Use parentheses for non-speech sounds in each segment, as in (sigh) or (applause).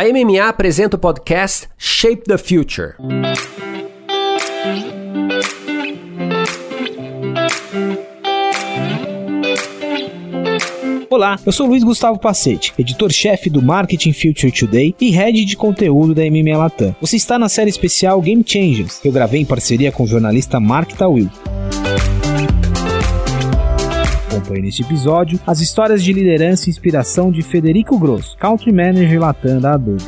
A MMA apresenta o podcast Shape the Future. Olá, eu sou Luiz Gustavo Pacete, editor-chefe do Marketing Future Today e head de conteúdo da MMA Latam. Você está na série especial Game Changers, que eu gravei em parceria com o jornalista Mark Tawil. Acompanhe neste episódio as histórias de liderança e inspiração de Federico Grosso, Country Manager Latam da Adobe.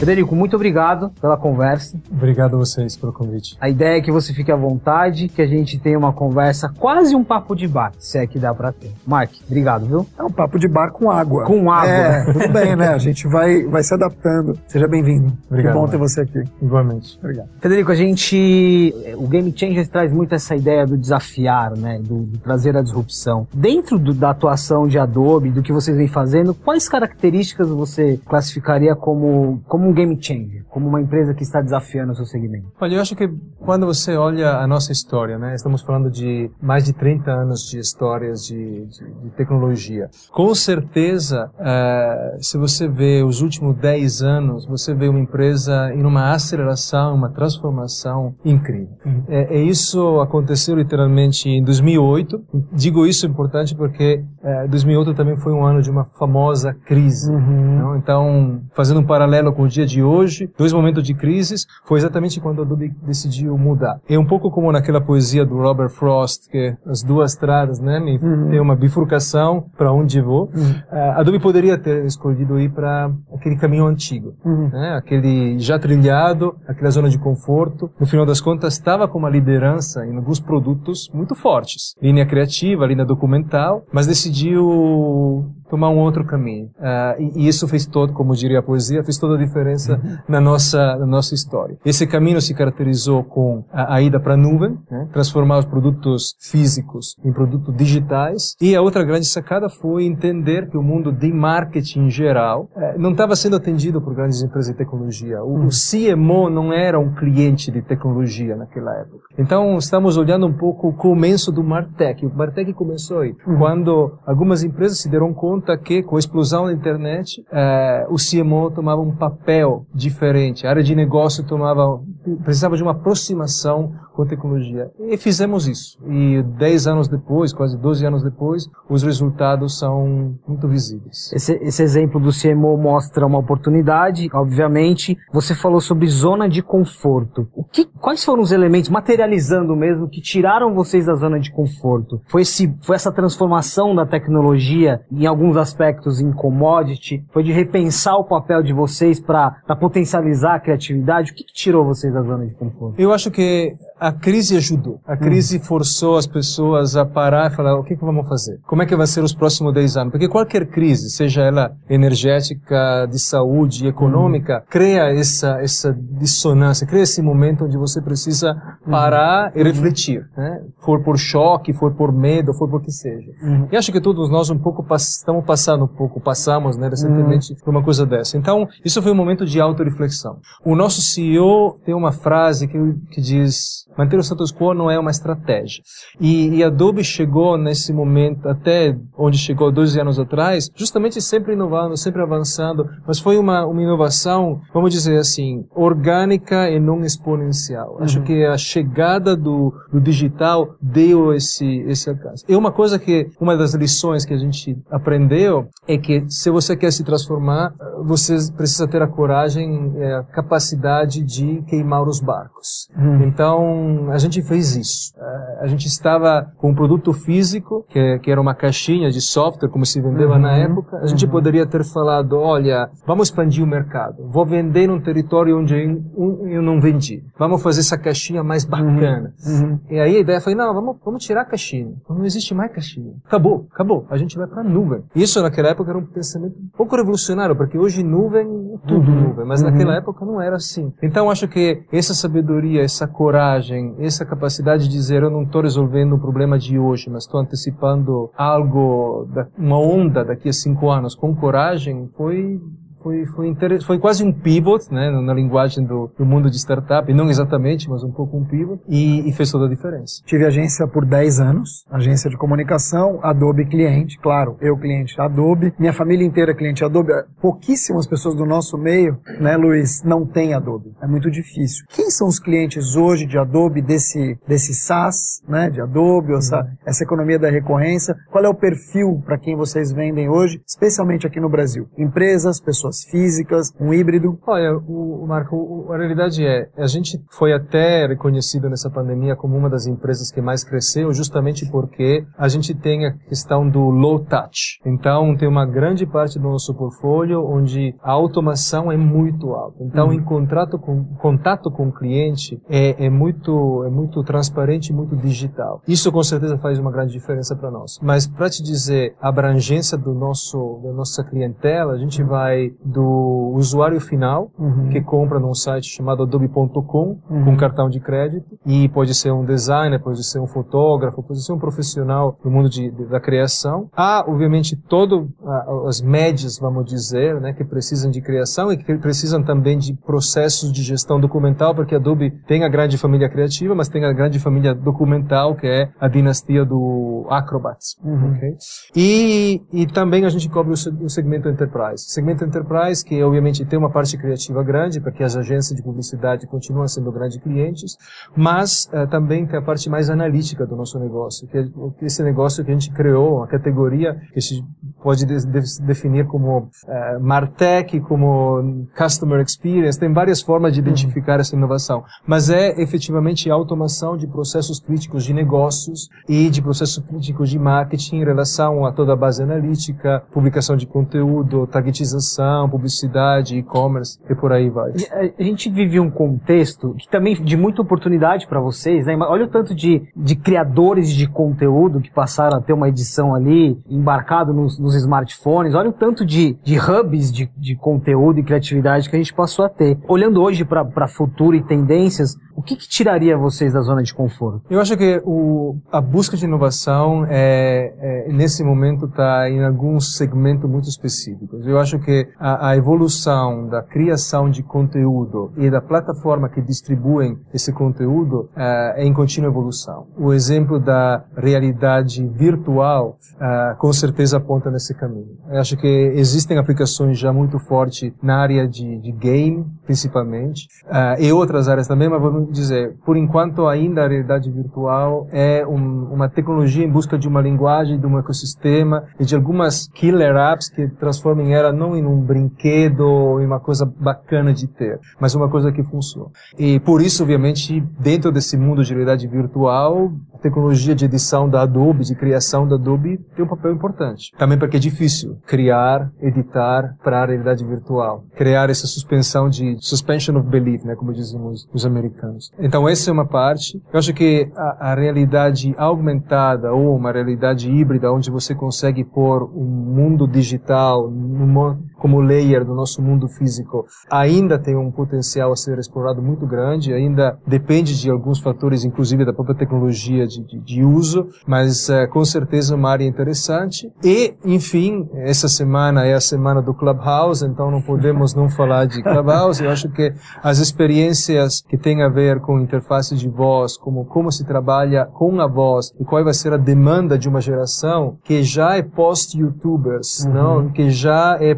Federico, muito obrigado pela conversa. Obrigado a vocês pelo convite. A ideia é que você fique à vontade, que a gente tenha uma conversa, quase um papo de bar, se é que dá pra ter. Mark, obrigado, viu? É um papo de bar com água. Com água. É, tudo bem, né? A gente vai, vai se adaptando. Seja bem-vindo. Obrigado, Que bom ter Mark. você aqui. Igualmente. Obrigado. Federico, a gente. O Game Changers traz muito essa ideia do desafiar, né? Do, do trazer a disrupção. Dentro do- da atuação de Adobe, do que vocês vêm fazendo, quais características você classificaria como, como um game changer? Como uma empresa que está desafiando o seu segmento? Olha, eu acho que quando você olha a nossa história, né, estamos falando de mais de 30 anos de histórias de, de- de tecnologia. Com certeza, eh, se você vê os últimos 10 anos, você vê uma empresa em uma aceleração, uma transformação incrível. É, é isso aconteceu literalmente em 2008. Digo isso importante porque eh, 2008 também foi um ano de uma famosa crise. não? Então, fazendo um paralelo com o dia de hoje, dois momentos de crises, foi exatamente quando a Adobe decidiu mudar. É um pouco como naquela poesia do Robert Frost, que as duas estradas, né, me- tem uma bifurcação para onde vou. Ah, A Adobe poderia ter escolhido ir para aquele caminho antigo, né, aquele já trilhado, aquela zona de conforto. No final das contas, estava com uma liderança em alguns produtos muito fortes, linha criativa, linha documental, mas decidiu tomar um outro caminho. Ah, e, e isso fez todo, como diria a poesia, fez toda a diferença na nossa na nossa história. Esse caminho se caracterizou com a, a ida para a nuvem, né, transformar os produtos físicos em produtos digitais. E a outra grande sacada foi entender que o mundo de marketing em geral eh, não estava sendo atendido por grandes empresas de tecnologia. O, o CMO não era um cliente de tecnologia naquela época. Então estamos olhando um pouco o começo do Martech. O Martech começou aí, quando algumas empresas se deram conta que com a explosão da internet eh, o CMO tomava um papel diferente, a área de negócio tomava precisava de uma aproximação com tecnologia. E fizemos isso. E 10 anos depois, quase 12 anos depois, os resultados são muito visíveis. Esse, esse exemplo do CMO mostra uma oportunidade, obviamente. Você falou sobre zona de conforto. O que, quais foram os elementos, materializando mesmo, que tiraram vocês da zona de conforto? Foi, esse, foi essa transformação da tecnologia, em alguns aspectos, em commodity? Foi de repensar o papel de vocês para potencializar a criatividade? O que, que tirou vocês da zona de conforto? Eu acho que a crise ajudou. A crise forçou as pessoas a parar e falar o que, que vamos fazer? Como é que vai ser os próximos 10 anos? Porque qualquer crise, seja ela energética, de saúde, econômica, cria essa, essa dissonância, cria esse momento onde você precisa parar e refletir. Né? For por choque, for por medo, for por que seja. E acho que todos nós um pouco pass- estamos passando um pouco, passamos né, recentemente por uma coisa dessa. Então, isso foi um momento de autoreflexão. O nosso CEO tem uma frase que, que diz: manter o status quo não é uma estratégia. E, e Adobe chegou nesse momento, até onde chegou 12 anos atrás, justamente sempre inovando, sempre avançando, mas foi uma, uma inovação, vamos dizer assim, orgânica e não exponencial. Acho que a chegada do, do digital deu esse, esse alcance. E uma coisa que, uma das lições que a gente aprendeu é que se você quer se transformar, você precisa ter a coragem, eh, a capacidade de queimar os barcos. Então, a gente fez isso. Eh, A gente estava com um produto físico, que, que era uma caixinha de software, como se vendeva na época. A gente poderia ter falado, olha, vamos expandir o mercado. Vou vender num território onde eu, não vendi. Vamos fazer essa caixinha mais bacana. E aí a ideia foi, não, vamos, vamos tirar a caixinha. Não existe mais caixinha. Acabou, acabou. A gente vai para nuvem. Isso naquela época era um pensamento um pouco revolucionário, porque hoje nuvem, é tudo nuvem, mas naquela época não era assim. Então acho que essa sabedoria, essa coragem, essa capacidade de dizer eu não estou resolvendo o problema de hoje, mas estou antecipando algo, uma onda daqui a cinco anos. Com coragem, foi foi, foi, foi quase um pivot, né, na linguagem do, do mundo de startup, não exatamente, mas um pouco um pivot, e, e fez toda a diferença. Tive agência por 10 anos, agência de comunicação, Adobe cliente, claro, eu cliente Adobe, minha família inteira cliente Adobe. Pouquíssimas pessoas do nosso meio, né, Luiz, não tem Adobe. É muito difícil. Quem são os clientes hoje de Adobe desse desse SaaS, né, de Adobe, essa, essa economia da recorrência? Qual é o perfil para quem vocês vendem hoje, especialmente aqui no Brasil? Empresas, pessoas físicas, um híbrido? Olha, o, o Marco, o, a realidade é, a gente foi até reconhecido nessa pandemia como uma das empresas que mais cresceu, justamente porque a gente tem a questão do low touch. Então, tem uma grande parte do nosso portfólio onde a automação é muito alta. Então, uhum. em contrato com, contato com o cliente é, é muito é muito transparente, muito digital. Isso com certeza faz uma grande diferença para nós. Mas para te dizer a abrangência do nosso da nossa clientela, a gente vai do usuário final uhum. que compra num site chamado adobe.com uhum. com cartão de crédito e pode ser um designer, pode ser um fotógrafo, pode ser um profissional do mundo de, de, da criação. Há, obviamente, todo as médias, vamos dizer, né, que precisam de criação e que precisam também de processos de gestão documental, porque a Adobe tem a grande família criativa, mas tem a grande família documental, que é a dinastia do Acrobats. Uhum. Okay? E, e também a gente cobre o segmento Enterprise. O segmento Enterprise, que obviamente tem uma parte criativa grande, porque as agências de publicidade continuam sendo grandes clientes, mas uh, também tem a parte mais analítica do nosso negócio, que é esse negócio que a gente criou, uma categoria que se pode de, de, definir como uh, Martech, como Customer Experience, tem várias formas de identificar uhum. essa inovação, mas é efetivamente a automação de processos críticos de negócios e de processos críticos de marketing em relação a toda a base analítica, publicação de conteúdo, targetização, publicidade, e-commerce e por aí vai. A gente vive um contexto que também de muita oportunidade para vocês, né? Olha o tanto de, de criadores de conteúdo que passaram a ter uma edição ali embarcado nos, nos smartphones, olha o tanto de, de hubs de, de conteúdo e criatividade que a gente passou a ter. Olhando hoje para futuro e tendências, o que, que, tiraria vocês da zona de conforto? Eu acho que o, a busca de inovação é, é nesse momento está em alguns segmentos muito específicos. Eu acho que a, a, evolução da criação de conteúdo e da plataforma que distribuem esse conteúdo é, é em contínua evolução. O exemplo da realidade virtual é, com certeza aponta nesse caminho. Eu acho que existem aplicações já muito fortes na área de, de game, principalmente, é, e outras áreas também, mas vamos dizer, por enquanto ainda a realidade virtual é um, uma tecnologia em busca de uma linguagem, de um ecossistema e de algumas killer apps que transformem ela não em um brinquedo ou em uma coisa bacana de ter, mas uma coisa que funciona. E por isso, obviamente, dentro desse mundo de realidade virtual, tecnologia de edição da Adobe, de criação da Adobe, tem um papel importante. Também porque é difícil criar, editar para a realidade virtual. Criar essa suspensão de suspension of belief, né, como dizem os, os americanos. Então essa é uma parte. Eu acho que a, a realidade aumentada ou uma realidade híbrida, onde você consegue pôr um mundo digital numa, como layer do nosso mundo físico, ainda tem um potencial a ser explorado muito grande, ainda depende de alguns fatores, inclusive da própria tecnologia de, de, de uso, mas uh, com certeza uma área interessante. E, enfim, essa semana é a semana do Clubhouse, então não podemos não falar de Clubhouse. Eu acho que as experiências que têm a ver com interface de voz, como como se trabalha com a voz e qual vai ser a demanda de uma geração que já é post-YouTubers, uhum. não? que já é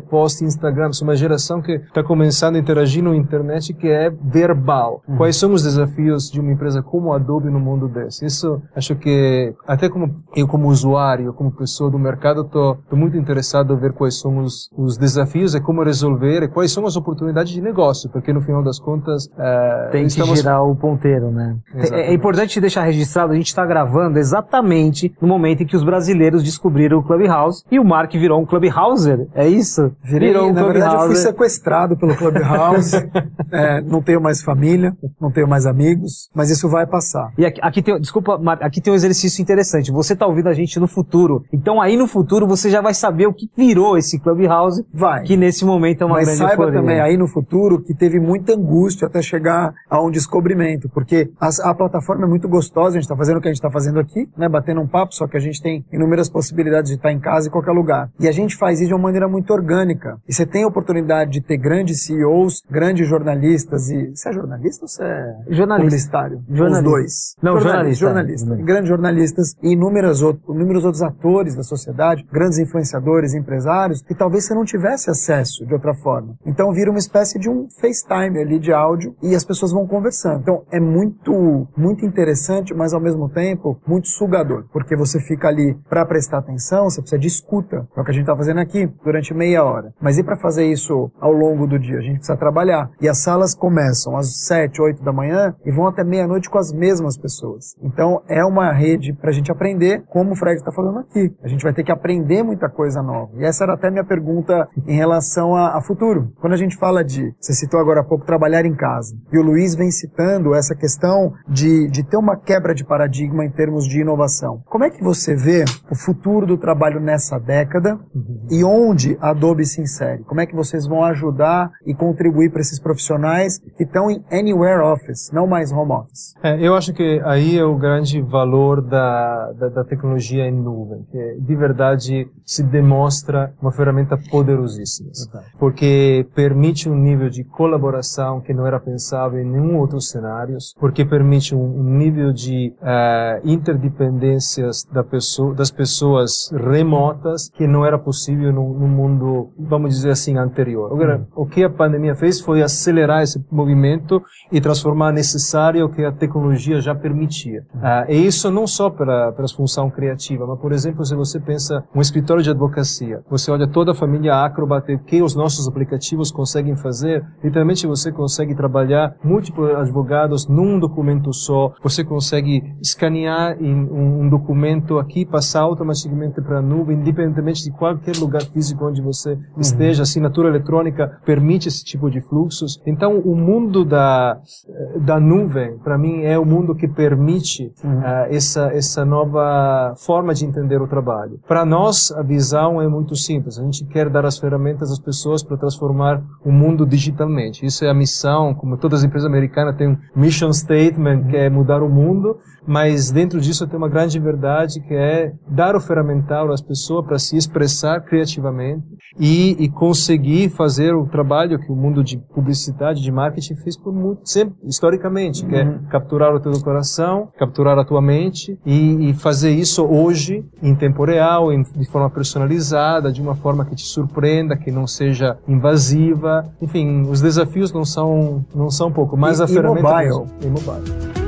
post-Instagram, é uma geração que está começando a interagir na internet que é verbal. Uhum. Quais são os desafios de uma empresa como a Adobe no mundo desse? Isso acho que até como eu como usuário, como pessoa do mercado, tô, tô muito interessado em ver quais são os, os desafios e como resolver e quais são as oportunidades de negócio, porque no final das contas é, tem que estamos... girar o ponteiro, né? É, é importante deixar registrado, a gente está gravando exatamente no momento em que os brasileiros descobriram o Clubhouse e o Mark virou um Clubhouser, é isso? Virei, virou um na verdade eu fui sequestrado pelo Clubhouse, (laughs) é, não tenho mais família, não tenho mais amigos, mas isso vai passar. E aqui, aqui tem, desculpa, aqui tem um exercício interessante. Você tá ouvindo a gente no futuro. Então aí no futuro você já vai saber o que virou esse Clubhouse. Vai. Que nesse momento é uma Mas grande saiba euforia. também aí no futuro que teve muita angústia até chegar a um descobrimento, porque as- a, plataforma é muito gostosa, a gente está fazendo o que a gente está fazendo aqui, né, batendo um papo, só que a gente tem inúmeras possibilidades de estar em casa em qualquer lugar. E a gente faz isso de uma maneira muito orgânica. E você tem a oportunidade de ter grandes CEOs, grandes jornalistas e... Você é jornalista ou você é Jornalista. publicitário? Jornalista. Os dois. Não, jornalista. Jornalista. Jornalista. Grandes jornalistas e inúmeros outros, inúmeros outros atores da sociedade, grandes influenciadores, empresários, que talvez você não tivesse acesso de outra forma. Então vira uma espécie de um FaceTime ali de áudio e as pessoas vão conversando. Então é muito, muito interessante, mas ao mesmo tempo muito sugador, porque você fica ali para prestar atenção, você precisa de escuta, é o que a gente está fazendo aqui durante meia hora. Mas para fazer isso ao longo do dia? A gente precisa trabalhar. E as salas começam às sete, oito da manhã e vão até meia-noite com as mesmas pessoas. Então é uma rede para a gente aprender, como o Fred está falando aqui. A gente vai ter que aprender muita coisa nova. E essa era até minha pergunta em relação a, a futuro. Quando a gente fala de, você citou agora há pouco, trabalhar em casa. E o Luiz vem citando essa questão de, de ter uma quebra de paradigma em termos de inovação. Como é que você vê o futuro do trabalho nessa década e onde a Adobe se insere? Como é que vocês vão ajudar e contribuir para esses profissionais que estão em Anywhere Office, não mais Home Office? É, eu acho que aí é o grande valor da, da, da tecnologia em nuvem, que de verdade se demonstra uma ferramenta poderosíssima, porque permite um nível de colaboração que não era pensável em nenhum outro cenário, porque permite um, nível de eh, interdependências da pessoa, das pessoas remotas que não era possível no, no mundo, vamos dizer assim, anterior. Agora, o que a pandemia fez foi acelerar esse movimento e transformar necessário o que a tecnologia já permitia. Ah, e isso não só para para a função criativa, mas, por exemplo, se você pensa um escritório de advocacia, você olha toda a família Acrobat, o que os nossos aplicativos conseguem fazer, literalmente você consegue trabalhar múltiplos advogados num documento só, você consegue escanear um, um documento aqui, passar automaticamente para a nuvem, independentemente de qualquer lugar físico onde você esteja, a assinatura eletrônica permite esse tipo de fluxos. Então, o mundo da, da nuvem, para mim, é o mundo que permite ah, essa, essa nova forma de entender o trabalho. Para nós, a visão é muito simples. A gente quer dar as ferramentas às pessoas para transformar o mundo digitalmente. Isso é a missão, como todas as empresas americanas têm um mission statement, que é mudar o mundo, mas dentro disso tem uma grande verdade que é dar o ferramental às pessoas para se expressar criativamente e, e conseguir fazer o trabalho que o mundo de publicidade, de marketing fez por muito sempre, historicamente, que é capturar o teu coração, capturar a tua mente e, e fazer isso hoje em tempo real, em, de forma personalizada, de uma forma que te surpreenda, que não seja invasiva. Enfim, os desafios não são não são pouco, mas E- a e ferramenta mobile? e mobile.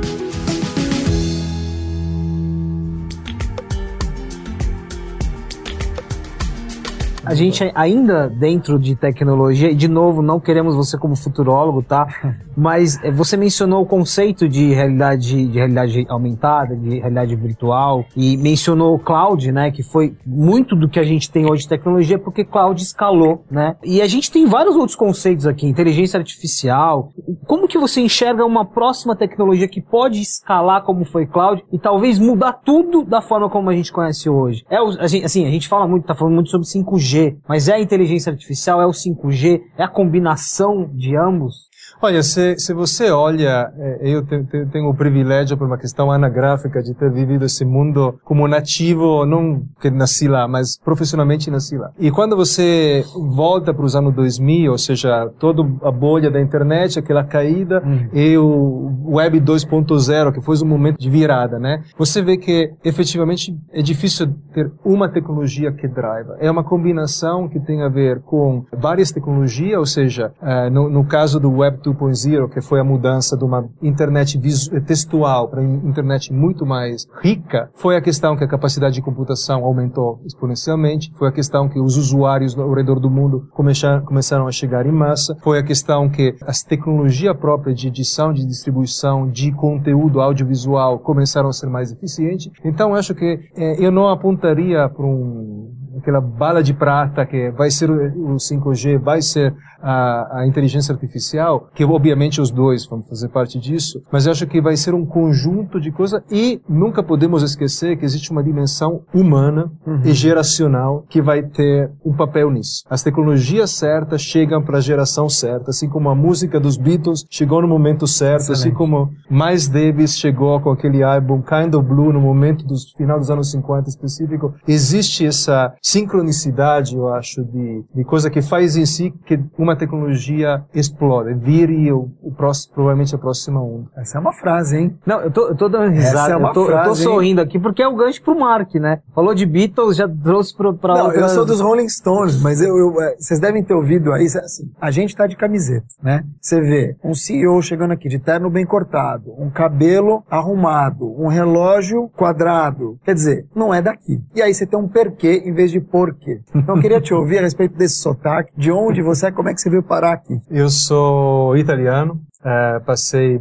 A gente ainda dentro de tecnologia, e de novo, não queremos você como futurólogo, tá? (laughs) Mas eh, você mencionou o conceito de realidade, de realidade aumentada, de realidade virtual, e mencionou o cloud, né? Que foi muito do que a gente tem hoje de tecnologia, porque cloud escalou, né? E a gente tem vários outros conceitos aqui, inteligência artificial. Como que você enxerga uma próxima tecnologia que pode escalar como foi cloud e talvez mudar tudo da forma como a gente conhece hoje? É o, a gente, assim, a gente fala muito, tá falando muito sobre 5G, mas é a inteligência artificial, é o 5G, é a combinação de ambos? Olha, se, se você olha, eh, eu te- te- tenho o privilégio, por uma questão anagráfica, de ter vivido esse mundo como nativo, não que nasci lá, mas profissionalmente nasci lá. E quando você volta para os anos 2000, ou seja, toda a bolha da internet, aquela caída, e o Web 2.0, que foi um momento de virada, né? Você vê que, efetivamente, é difícil ter uma tecnologia que driva. É uma combinação que tem a ver com várias tecnologias, ou seja, eh, no, no caso do Web 2.0, que foi a mudança de uma internet visu- textual para internet muito mais rica, foi a questão que a capacidade de computação aumentou exponencialmente, foi a questão que os usuários ao redor do mundo começaram, a chegar em massa, foi a questão que as tecnologias próprias de edição, de distribuição de conteúdo audiovisual começaram a ser mais eficientes. Então, acho que eh, eu não apontaria para um aquela bala de prata que vai ser o 5G, vai ser a, a inteligência artificial, que obviamente os dois vão fazer parte disso, mas eu acho que vai ser um conjunto de coisas e nunca podemos esquecer que existe uma dimensão humana uhum. e geracional que vai ter um papel nisso. As tecnologias certas chegam para a geração certa, assim como a música dos Beatles chegou no momento certo, assim Excelente. assim como Miles Davis chegou com aquele álbum Kind of Blue no momento do final dos anos 50 específico. Existe essa sincronicidade, eu acho, de, de coisa que faz em si que uma tecnologia explode, vire o, o próximo, provavelmente a próxima onda. Essa é uma frase, hein? Não, eu tô, eu tô dando risada, é eu, tô, frase, eu tô sorrindo hein? aqui porque é o gancho pro Mark, né? Falou de Beatles, já trouxe pro, pra Não, eu sou dos Rolling Stones, mas eu, eu, é, vocês devem ter ouvido aí, assim, a gente tá de camiseta, né? Você vê um CEO chegando aqui de terno bem cortado, um cabelo arrumado, um relógio quadrado. Quer dizer, não é daqui. E aí você tem um porquê em vez de porquê. Então eu queria te ouvir a respeito desse sotaque, de onde você é, como é que você veio parar aqui. Eu sou italiano, uh, passei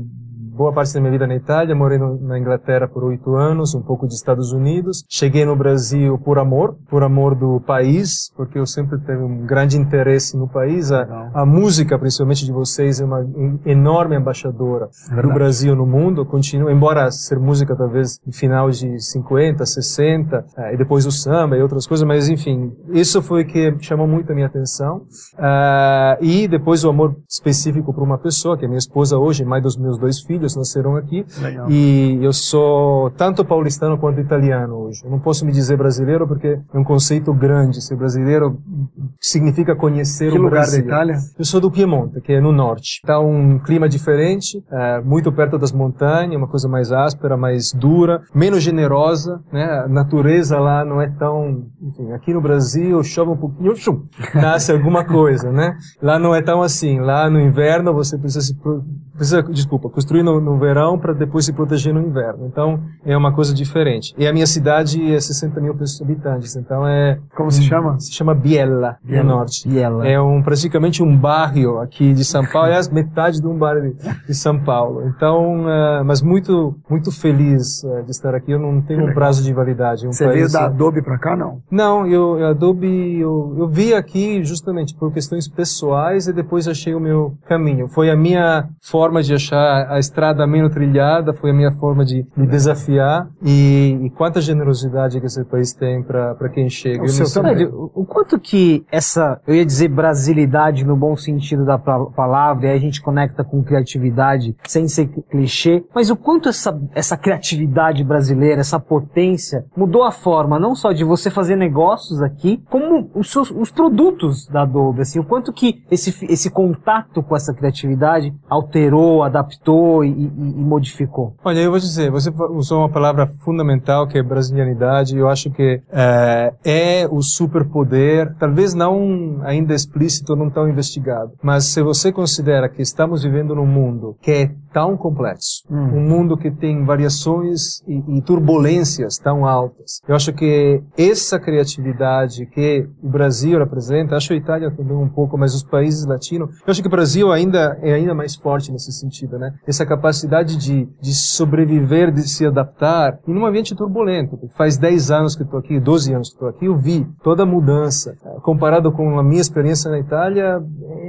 boa parte da minha vida na Itália, morei no, na Inglaterra por oito anos, um pouco de Estados Unidos. Cheguei no Brasil por amor, por amor do país, porque eu sempre tive um grande interesse no país. A, a música, principalmente de vocês, é uma enorme embaixadora é do Brasil no mundo. Continua, embora ser música talvez no final de 50, 60, eh, e depois o samba e outras coisas, mas enfim, isso foi o que chamou muito a minha atenção. Uh, e depois o amor específico por uma pessoa, que é minha esposa hoje, mãe dos meus dois filhos, filhos nasceram aqui. Legal. E eu sou tanto paulistano quanto italiano hoje. Eu não posso me dizer brasileiro porque é um conceito grande. Ser brasileiro significa conhecer que o lugar Brasil. da Itália? Eu sou do Piemonte, que é no norte. Está um clima diferente, é, muito perto das montanhas, uma coisa mais áspera, mais dura, menos generosa. Né? A natureza lá não é tão... Enfim, aqui no Brasil chove um pouquinho, (laughs) chum, nasce alguma coisa, né? Lá não é tão assim. Lá no inverno você precisa se precisa, desculpa, construir no, no verão para depois se proteger no inverno. Então, é uma coisa diferente. E a minha cidade é 60 mil habitantes, então é... Como se chama? Se chama Biella, Biella. no norte. Biella. É um, praticamente um bairro aqui de São Paulo, é metade de um bairro de, de São Paulo. Então, uh, mas muito, muito feliz uh, de estar aqui. Eu não tenho um prazo de validade. Um Você veio da Adobe para cá, não? Não, eu, a Adobe, eu, eu vi aqui justamente por questões pessoais e depois achei o meu caminho. Foi a minha forma forma de achar a estrada menos trilhada, foi a minha forma de me desafiar e, e quanta generosidade que esse país tem para quem chega. O, seu também. o quanto que essa, eu ia dizer brasilidade no bom sentido da palavra, e aí a gente conecta com criatividade sem ser clichê, mas o quanto essa, essa criatividade brasileira, essa potência, mudou a forma não só de você fazer negócios aqui, como os, seus, os produtos da Adobe, assim, o quanto que esse, esse contato com essa criatividade alterou alterou, adaptou e, e, e, modificou? Olha, eu vou dizer, você usou uma palavra fundamental que é brasilianidade. Eu acho que é, é o superpoder, talvez não ainda explícito, não tão investigado, mas se você considera que estamos vivendo num mundo que é tão complexo, hum. um mundo que tem variações e, e turbulências tão altas, eu acho que essa criatividade que o Brasil representa, acho a Itália também um pouco, mas os países latinos, eu acho que o Brasil ainda é ainda mais forte nesse sentido, né? Essa capacidade de, de sobreviver, de se adaptar em um ambiente turbulento. Faz 10 anos que estou aqui, 12 anos que estou aqui, eu vi toda a mudança. Comparado com a minha experiência na Itália,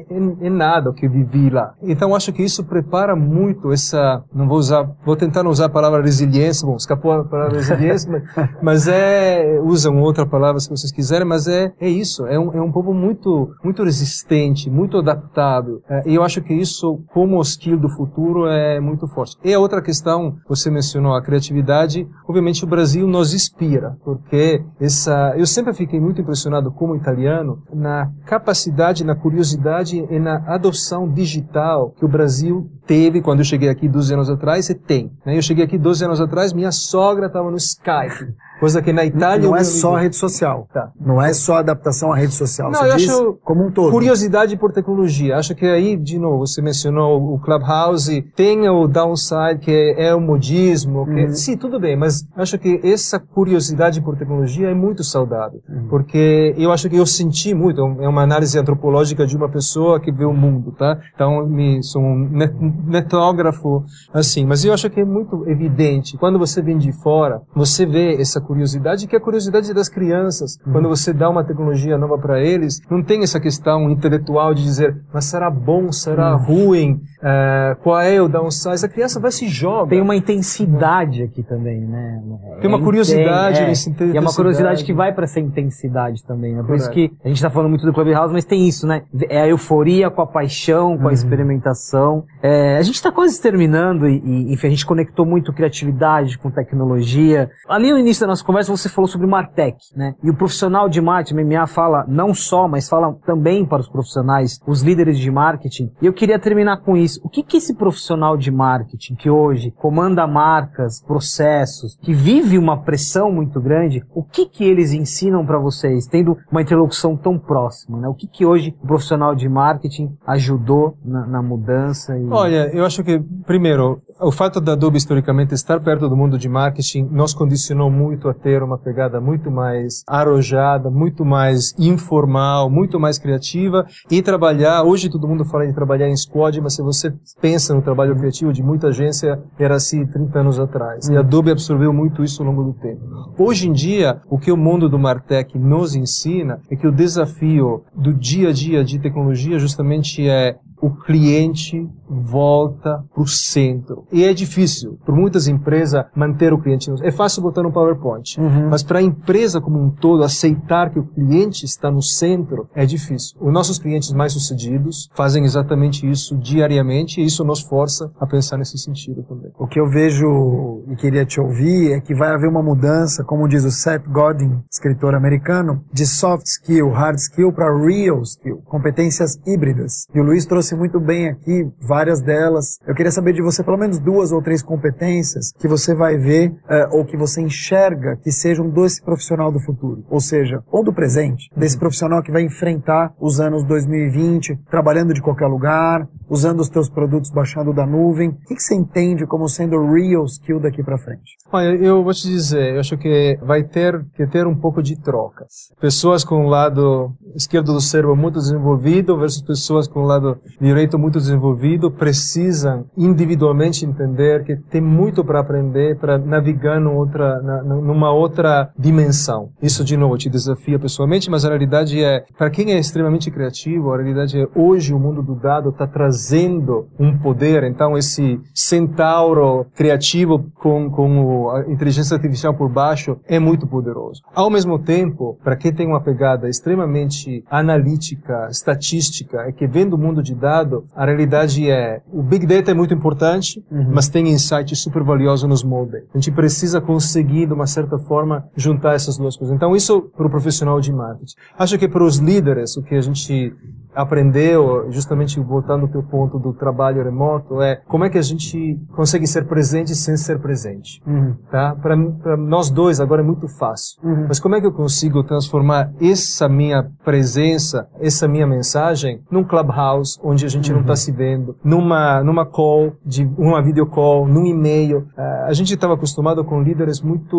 é, é nada o que vivi lá. Então acho que isso prepara muito essa, não vou usar, vou tentar não usar a palavra resiliência, bom, escapou a palavra resiliência, (laughs) mas, mas é, usam outra palavra se vocês quiserem, mas é, é isso, é um, é um povo muito, muito resistente, muito adaptável. É, e eu acho que isso, como skill do futuro é muito forte. E a outra questão, você mencionou a criatividade, obviamente o Brasil nos inspira, porque essa, eu sempre fiquei muito impressionado como italiano na capacidade, na curiosidade e na adoção digital que o Brasil teve quando eu cheguei aqui 12 anos atrás e tem. Né? Eu cheguei aqui 12 anos atrás, minha sogra estava no Skype. Coisa que na Itália... Não é só rede social. Tá. Não é só adaptação à rede social. Não, você eu diz acho como um todo. Curiosidade por tecnologia. Acho que aí, de novo, você mencionou o Clubhouse, tem o downside que é, é o modismo. Que, uhum. Sim, tudo bem, mas acho que essa curiosidade por tecnologia é muito saudável. Uhum. Porque eu acho que eu senti muito, é uma análise antropológica de uma pessoa que vê o mundo, tá? Então, me, sou um netógrafo, assim. Mas eu acho que é muito evidente. Quando você vem de fora, você vê essa curiosidade curiosidade, que é a curiosidade das crianças. Uhum. Quando você dá uma tecnologia nova para eles, não tem essa questão intelectual de dizer, mas será bom, será Uhum. ruim, é, qual é o downsize? A criança vai se joga. Tem uma intensidade aqui também, né? Tem uma É, curiosidade é, nesse E é uma curiosidade que vai para essa intensidade também, né? Por isso que Correto. a gente tá falando muito do Clubhouse, mas tem isso, né? É a euforia com a paixão, com a experimentação. É, a gente tá quase terminando e, e, enfim, a gente conectou muito criatividade com tecnologia. Ali no início da nossa conversa você falou sobre Martech, né? E o profissional de marketing, MMA fala não só, mas fala também para os profissionais, os líderes de marketing. E eu queria terminar com isso. O que que esse profissional de marketing que hoje comanda marcas, processos, que vive uma pressão muito grande, o que que eles ensinam para vocês, tendo uma interlocução tão próxima, né? O que que hoje o profissional de marketing ajudou na, na mudança? E... Olha, eu acho que, primeiro, o fato da Adobe historicamente estar perto do mundo de marketing nos condicionou muito a ter uma pegada muito mais arrojada, muito mais informal, muito mais criativa e trabalhar. Hoje todo mundo fala de trabalhar em squad, mas se você pensa no trabalho criativo de muita agência, era assim 30 anos atrás. E a Adobe absorveu muito isso ao longo do tempo. Hoje em dia, o que o mundo do Martech nos ensina é que o desafio do dia a dia de tecnologia justamente é o cliente volta para o centro. E é difícil para muitas empresas manter o cliente. no- É fácil botar no PowerPoint, mas para a empresa como um todo aceitar que o cliente está no centro é difícil. Os nossos clientes mais sucedidos fazem exatamente isso diariamente e isso nos força a pensar nesse sentido também. O que eu vejo e queria te ouvir é que vai haver uma mudança, como diz o Seth Godin, escritor americano, de soft skill, hard skill para real skill, competências híbridas. E o Luiz trouxe muito bem aqui várias delas. Eu queria saber de você pelo menos duas ou três competências que você vai ver eh, ou que você enxerga que sejam desse profissional do futuro, ou seja, ou do presente, desse profissional que vai enfrentar os anos 2020, trabalhando de qualquer lugar, usando os teus produtos baixando da nuvem. O que, que você entende como sendo real skill daqui para frente? Olha, eu vou te dizer, eu acho que vai ter que ter um pouco de troca. Pessoas com o lado esquerdo do cérebro muito desenvolvido versus pessoas com o lado direito muito desenvolvido precisam individualmente entender que tem muito para aprender para navegar numa outra, numa outra dimensão. Isso, de novo, te desafia pessoalmente, mas a realidade é, para quem é extremamente criativo, a realidade é hoje o mundo do dado está trazendo um poder, então esse centauro criativo com, com a inteligência artificial por baixo é muito poderoso. Ao mesmo tempo, para quem tem uma pegada extremamente analítica, estatística, é que vendo o mundo de dado, a realidade é, o Big Data é muito importante, mas tem insights super valiosos nos moldes. A gente precisa conseguir, de uma certa forma, juntar essas duas coisas. Então, isso para o profissional de marketing. Acho que para os líderes, o que a gente aprendeu, justamente voltando ao teu ponto do trabalho remoto, é como é que a gente consegue ser presente sem ser presente. Tá? Para nós dois agora é muito fácil. Mas como é que eu consigo transformar essa minha presença, essa minha mensagem, num clubhouse onde a gente não está se vendo, numa numa call, de uma video call, num e-mail. Ah, a gente estava acostumado com líderes muito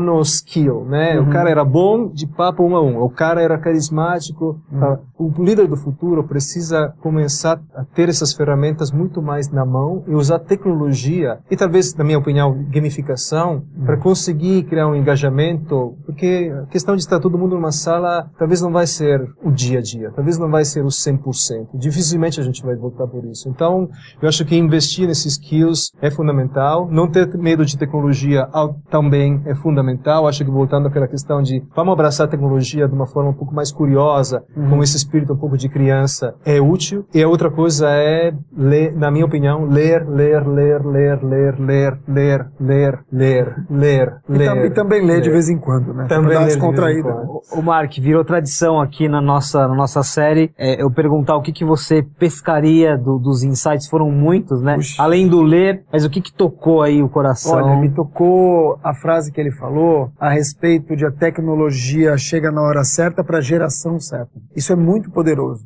mono-skill, né? O cara era bom de papo um a um, o cara era carismático. tá? O líder do futuro precisa começar a ter essas ferramentas muito mais na mão e usar tecnologia e talvez, na minha opinião, gamificação para conseguir criar um engajamento, porque a questão de estar todo mundo numa sala talvez não vai ser o dia a dia, talvez não vai ser o 100%. Dificilmente a gente vai voltar por isso. Então, eu acho que investir nesses skills é fundamental. Não ter medo de tecnologia também é fundamental. Acho que voltando àquela questão de vamos abraçar a tecnologia de uma forma um pouco mais curiosa, com esse espírito um pouco de criança, é útil. E a outra coisa é, ler, na minha opinião, ler, ler, ler, ler, ler, ler, ler, ler, ler, ler, E, ler. e também ler de vez em quando, né? Também ler descontraída. né? O Mark, virou tradição aqui na nossa, na nossa série é, eu perguntar o que, que você pescaria do- dos insights, foram muitos, né? Puxa. Além do ler, mas o que, que tocou aí o coração? Olha, me tocou a frase que ele falou a respeito de a tecnologia chega na hora certa para a geração certa. Isso é muito poderoso,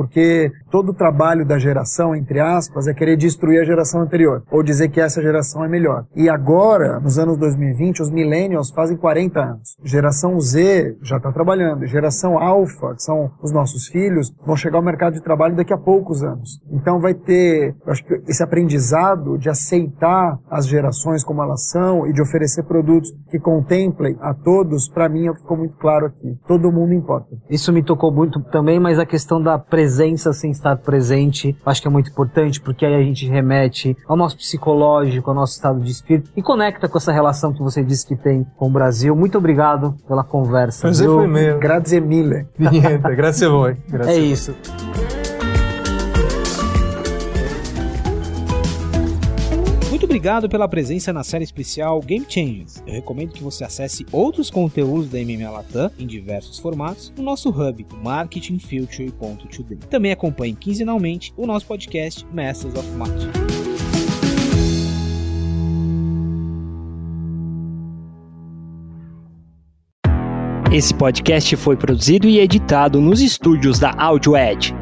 porque todo o trabalho da geração, entre aspas, é querer destruir a geração anterior, ou dizer que essa geração é melhor. E agora, nos anos 2020, os millennials fazem 40 anos. Geração Z já está trabalhando. Geração Alpha, que são os nossos filhos, vão chegar ao mercado de trabalho daqui a poucos anos. Então vai ter, acho que esse aprendizado de aceitar as gerações como elas são e de oferecer produtos que contemplem a todos, para mim é o que ficou muito claro aqui. Todo mundo importa. Isso me tocou muito também, mas a questão da presença sem estar presente, acho que é muito importante, porque aí a gente remete ao nosso psicológico, ao nosso estado de espírito e conecta com essa relação que você disse que tem com o Brasil. Muito obrigado pela conversa. Prazer foi meu. Grazie mille. Niente, grazie a voi. Grazie É isso. Muito obrigado pela presença na série especial Game Changers. Eu recomendo que você acesse outros conteúdos da MMA Latam em diversos formatos no nosso hub marketingfuture.today. Também acompanhe quinzenalmente o nosso podcast Masters of Marketing. Esse podcast foi produzido e editado nos estúdios da Audio Edge.